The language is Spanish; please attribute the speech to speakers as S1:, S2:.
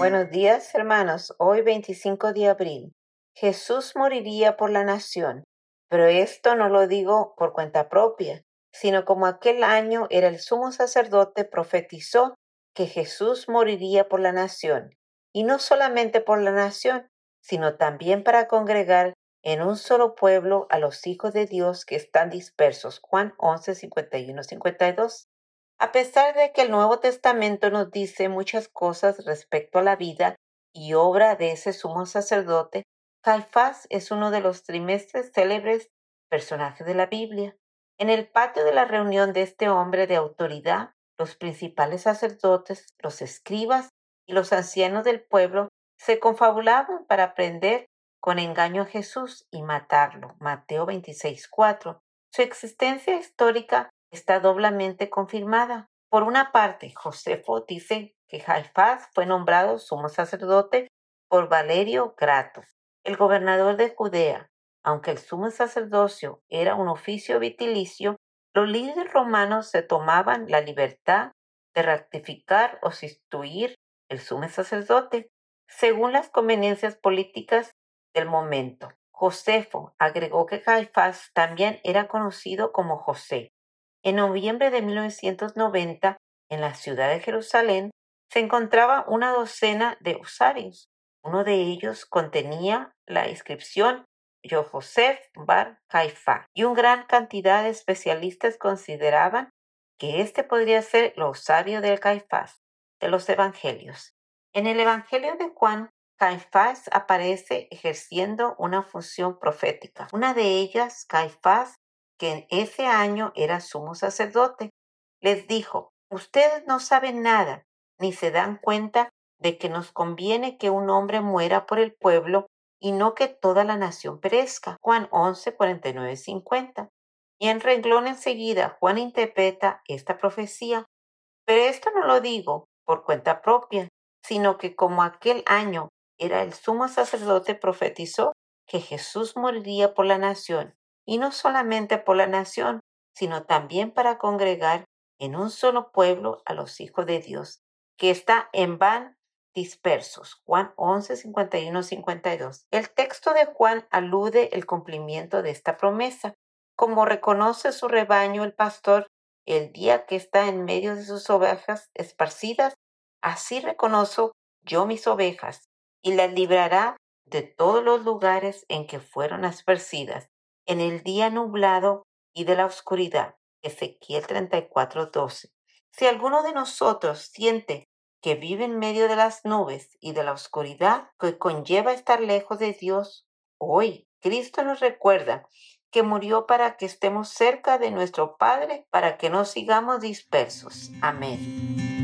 S1: Buenos días, hermanos. Hoy 25 de abril. Jesús moriría por la nación, pero esto no lo digo por cuenta propia, sino como aquel año era el sumo sacerdote profetizó que Jesús moriría por la nación, y no solamente por la nación, sino también para congregar en un solo pueblo a los hijos de Dios que están dispersos. Juan 11, 51, 52. A pesar de que el Nuevo Testamento nos dice muchas cosas respecto a la vida y obra de ese sumo sacerdote, Caifás es uno de los trimestres célebres personajes de la Biblia. En el patio de la reunión de este hombre de autoridad, los principales sacerdotes, los escribas y los ancianos del pueblo se confabulaban para prender con engaño a Jesús y matarlo. Mateo 26:4. Su existencia histórica está doblemente confirmada. Por una parte, Josefo dice que Jaifás fue nombrado sumo sacerdote por Valerio Grato, el gobernador de Judea. Aunque el sumo sacerdocio era un oficio vitilicio, los líderes romanos se tomaban la libertad de rectificar o sustituir el sumo sacerdote según las conveniencias políticas del momento. Josefo agregó que Caifás también era conocido como José, en noviembre de 1990, en la ciudad de Jerusalén, se encontraba una docena de osarios. Uno de ellos contenía la inscripción Joseph Bar Caifa y una gran cantidad de especialistas consideraban que este podría ser el osario del Caifás de los evangelios. En el Evangelio de Juan, Caifás aparece ejerciendo una función profética. Una de ellas, Caifás, que en ese año era sumo sacerdote, les dijo, ustedes no saben nada, ni se dan cuenta de que nos conviene que un hombre muera por el pueblo y no que toda la nación perezca. Juan 11, 49, 50. Y en renglón enseguida Juan interpreta esta profecía. Pero esto no lo digo por cuenta propia, sino que como aquel año era el sumo sacerdote profetizó que Jesús moriría por la nación y no solamente por la nación, sino también para congregar en un solo pueblo a los hijos de Dios, que está en van dispersos. Juan 11, 51, 52. El texto de Juan alude el cumplimiento de esta promesa, como reconoce su rebaño el pastor el día que está en medio de sus ovejas esparcidas, así reconozco yo mis ovejas y las librará de todos los lugares en que fueron esparcidas en el día nublado y de la oscuridad. Ezequiel 34:12. Si alguno de nosotros siente que vive en medio de las nubes y de la oscuridad que conlleva estar lejos de Dios, hoy Cristo nos recuerda que murió para que estemos cerca de nuestro Padre, para que no sigamos dispersos. Amén.